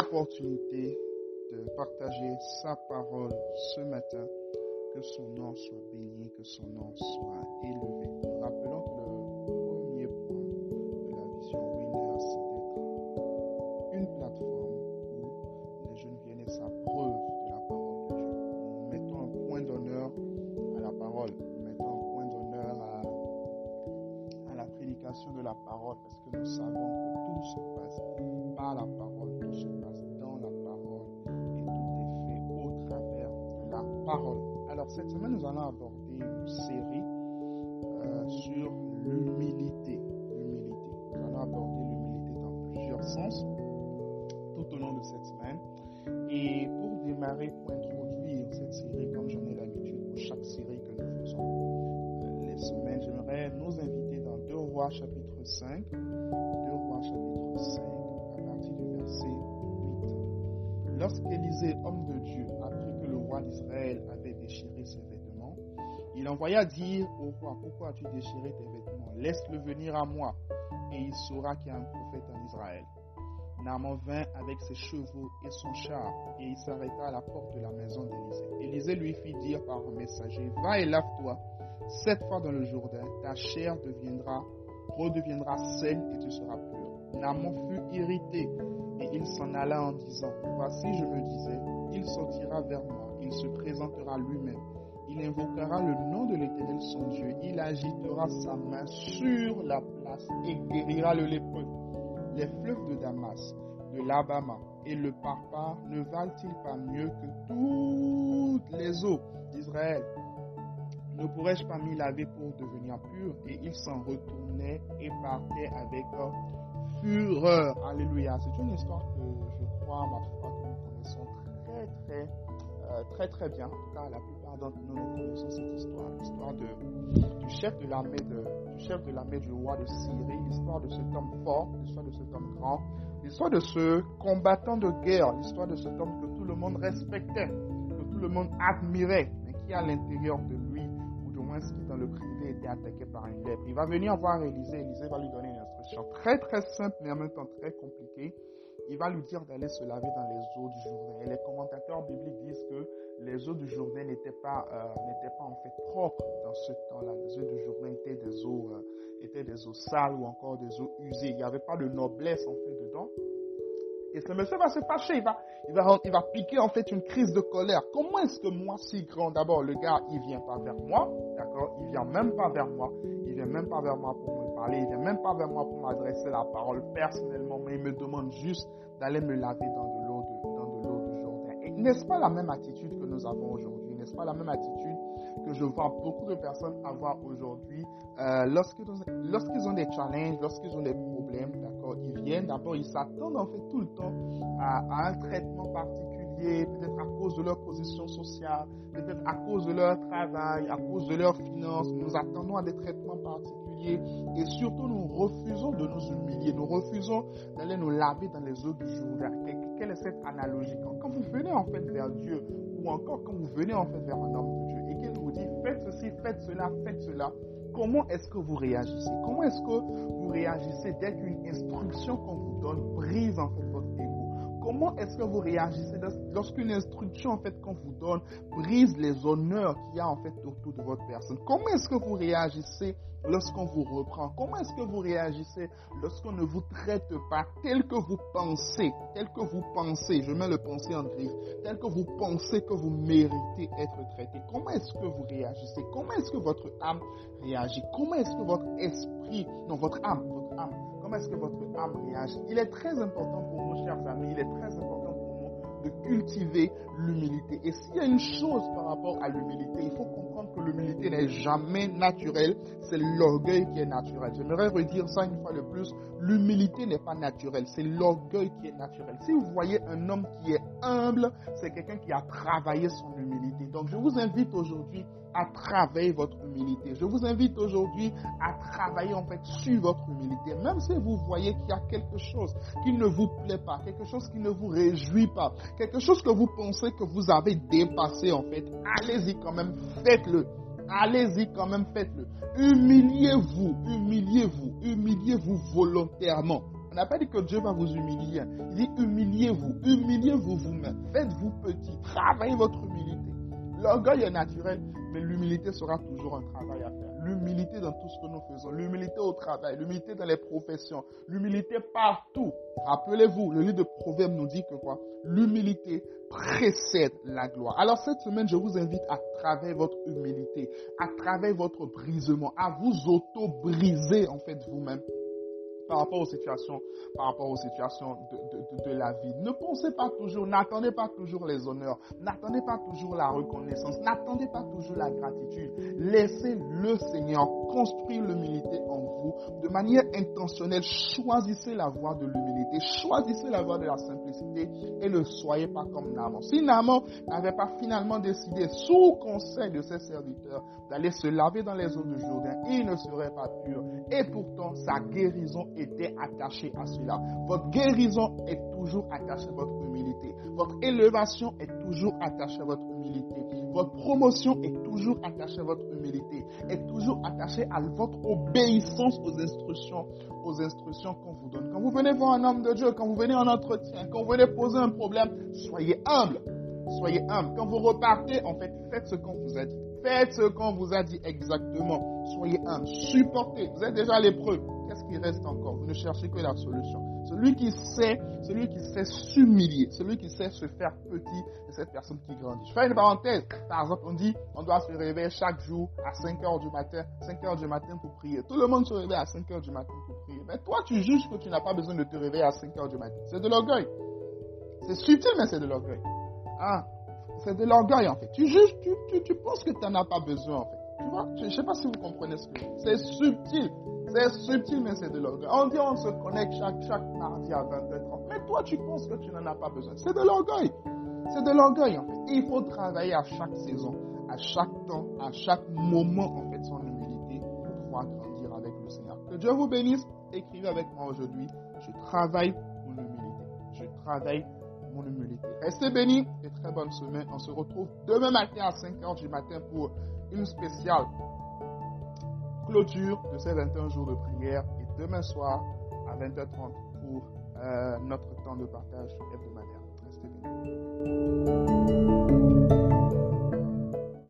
opportunité de partager sa parole ce matin. Que son nom soit béni, que son nom soit élevé. Rappelons que le premier point de la vision Winner, c'est d'être une plateforme où les jeunes viennent et s'abreuvent de la parole de Dieu. Nous mettons un point d'honneur à la parole. Mettons un point d'honneur à, à la prédication de la parole parce que nous savons que tout se passe par la parole, tout se passe parole. Alors cette semaine, nous allons aborder une série euh, sur l'humilité. Nous allons aborder l'humilité dans plusieurs sens tout au long de cette semaine. Et pour démarrer, pour introduire cette série, comme j'en ai l'habitude pour chaque série que nous faisons euh, les semaines, j'aimerais nous inviter dans 2 Rois chapitre 5. 2 Rois chapitre 5 à partir du verset 8. Lorsqu'Élisée, homme de Dieu, apprit que roi d'Israël avait déchiré ses vêtements, il envoya dire au roi, pourquoi as-tu déchiré tes vêtements? Laisse-le venir à moi, et il saura qu'il y a un prophète en Israël. Naaman vint avec ses chevaux et son char, et il s'arrêta à la porte de la maison d'Élisée. Élisée lui fit dire par un messager, va et lave-toi sept fois dans le Jourdain, ta chair deviendra, redeviendra saine et tu seras pur. Naaman fut irrité, et il s'en alla en disant, voici je me disais, il sortira vers moi, il se présentera lui-même, il invoquera le nom de l'Éternel son Dieu, il agitera sa main sur la place et guérira le lépreux. Les fleuves de Damas, de l'Alabama et le Parpar ne valent-ils pas mieux que toutes les eaux d'Israël? Ne pourrais-je pas m'y laver pour devenir pur? Et il s'en retournait et partait avec fureur. Alléluia. C'est une histoire que je crois, ma foi, que nous connaissons très, très, euh, très, très bien. En tout cas, la plupart d'entre nous, nous connaissons cette histoire. L'histoire du chef de l'armée du chef de l'armée du roi de Syrie, l'histoire de cet homme fort, l'histoire de cet homme grand, l'histoire de ce combattant de guerre, l'histoire de cet homme que tout le monde respectait, que tout le monde admirait, mais qui à l'intérieur de lui, ou du moins qui dans le privé était attaqué par une lèpre. Il va venir voir Élisée, Élisée va lui donner une instruction très très simple, mais en même temps très compliquée. Il va lui dire d'aller se laver dans les eaux du Jourdain. Et les commentateurs bibliques disent que les eaux du Jourdain n'étaient pas, euh, pas en fait propres dans ce temps-là. Les eaux du Jourdain étaient des eaux, euh, étaient des eaux sales ou encore des eaux usées. Il n'y avait pas de noblesse en fait dedans. Et ce monsieur va se fâcher, il va, il va, il va piquer en fait une crise de colère. Comment est-ce que moi, si grand, d'abord le gars, il vient pas vers moi, d'accord Il vient même pas vers moi, vient même pas vers moi pour me parler, il vient même pas vers moi pour m'adresser la parole personnellement, mais il me demande juste d'aller me laver dans de l'eau de, dans de l'eau du Jourdain. Et n'est-ce pas la même attitude que nous avons aujourd'hui? N'est-ce pas la même attitude que je vois beaucoup de personnes avoir aujourd'hui euh, lorsqu'ils ont des challenges, lorsqu'ils ont des problèmes, d'accord, ils viennent d'abord, ils s'attendent en fait tout le temps à un traitement particulier, peut-être à cause de leur position sociale, peut-être à cause de leur travail, à cause de leurs finances. Nous attendons à des traitements particuliers et surtout nous refusons de nous humilier, nous refusons d'aller nous laver dans les eaux du Jourdain. Quelle est cette analogie? Quand vous venez en fait vers Dieu ou encore quand vous venez en fait vers un homme de Dieu et qu'il vous dit faites ceci, faites cela, faites cela, comment est-ce que vous réagissez? Comment est-ce que vous réagissez dès qu'une instruction qu'on vous donne brise en fait votre Comment est-ce que vous réagissez lorsqu'une instruction en fait qu'on vous donne brise les honneurs qu'il y a en fait autour de votre personne? Comment est-ce que vous réagissez lorsqu'on vous reprend? Comment est-ce que vous réagissez lorsqu'on ne vous traite pas tel que vous pensez, tel que vous pensez, je mets le pensée en griffe, tel que vous pensez que vous méritez être traité. Comment est-ce que vous réagissez? Comment est-ce que votre âme réagit? Comment est-ce que votre esprit, non votre âme, comment est-ce que votre âme réagit? Il est très important pour nous, chers amis, il est très important pour nous de cultiver l'humilité. Et s'il y a une chose par rapport à l'humilité, il faut comprendre que l'humilité n'est jamais naturelle, c'est l'orgueil qui est naturel. J'aimerais redire ça une fois de plus, l'humilité n'est pas naturelle, c'est l'orgueil qui est naturel. Si vous voyez un homme qui est humble, c'est quelqu'un qui a travaillé son humilité. Donc je vous invite aujourd'hui à travailler votre humilité. Je vous invite aujourd'hui à travailler en fait sur votre humilité. Même si vous voyez qu'il y a quelque chose qui ne vous plaît pas, quelque chose qui ne vous réjouit pas, quelque chose que vous pensez que vous avez dépassé en fait, allez-y quand même, faites-le. Allez-y quand même, faites-le. Humiliez-vous, humiliez-vous, humiliez-vous volontairement. n'a pas dit que Dieu va vous humilier. Il dit humiliez-vous, humiliez-vous vous-même. Faites-vous petit, travaillez votre humilité. L'orgueil est naturel, mais l'humilité sera toujours un travail à faire. L'humilité dans tout ce que nous faisons, l'humilité au travail, l'humilité dans les professions, l'humilité partout. Rappelez-vous, le livre de Proverbes nous dit que quoi? L'humilité précède la gloire. Alors cette semaine, je vous invite à travers votre humilité, à travers votre brisement, à vous auto-briser en fait vous-même par rapport aux situations, par rapport aux situations de, la vie. Ne pensez pas toujours, n'attendez pas toujours les honneurs, n'attendez pas toujours la reconnaissance, n'attendez pas toujours la gratitude. Laissez le Seigneur construire l'humilité en vous de manière intentionnelle. Choisissez la voie de l'humilité, choisissez la voie de la simplicité et ne soyez pas comme Naaman. Si Naaman n'avait pas finalement décidé, sous conseil de ses serviteurs, d'aller se laver dans les eaux du Jourdain, il ne serait pas pur. Et pourtant, sa guérison était attachée à cela. Votre guérison est toujours attachée à votre humilité. Votre élévation est toujours attachée à votre humilité. Votre promotion est toujours attachée à votre humilité. Est toujours attachée à votre obéissance aux instructions, aux instructions qu'on vous donne. Quand vous venez voir un homme de Dieu, quand vous venez en entretien, quand vous venez poser un problème, soyez humble. Soyez humble. Quand vous repartez, en fait, faites ce qu'on vous a dit. Faites ce qu'on vous a dit exactement. Soyez humble. Supportez. Vous êtes déjà l'épreuve. Qu'est-ce qui reste encore? Vous ne cherchez que la solution. Celui qui sait, celui qui sait s'humilier, celui qui sait se faire petit, c'est cette personne qui grandit. Je fais une parenthèse. Par exemple, on dit, on doit se réveiller chaque jour à 5 heures du matin, 5 heures du matin pour prier. Tout le monde se réveille à 5 heures du matin pour prier. Mais toi, tu juges que tu n'as pas besoin de te réveiller à 5 heures du matin. C'est de l'orgueil. C'est subtil, mais c'est de l'orgueil. Ah, c'est de l'orgueil en fait. Tu juges, tu, tu, tu penses que tu n'en as pas besoin en fait. Tu vois, je ne sais pas si vous comprenez ce que c'est. subtil. C'est subtil, mais c'est de l'orgueil. On dit on se connecte chaque, chaque mardi à 20h30. Mais toi, tu penses que tu n'en as pas besoin. C'est de l'orgueil. C'est de l'orgueil, en fait. il faut travailler à chaque saison, à chaque temps, à chaque moment, en fait, son humilité pour pouvoir grandir avec le Seigneur. Que Dieu vous bénisse. Écrivez avec moi aujourd'hui. Je travaille mon humilité. Je travaille humilité. Restez bénis et très bonne semaine. On se retrouve demain matin à 5h du matin pour une spéciale clôture de ces 21 jours de prière et demain soir à 20h30 pour euh, notre temps de partage hebdomadaire. Restez bénis.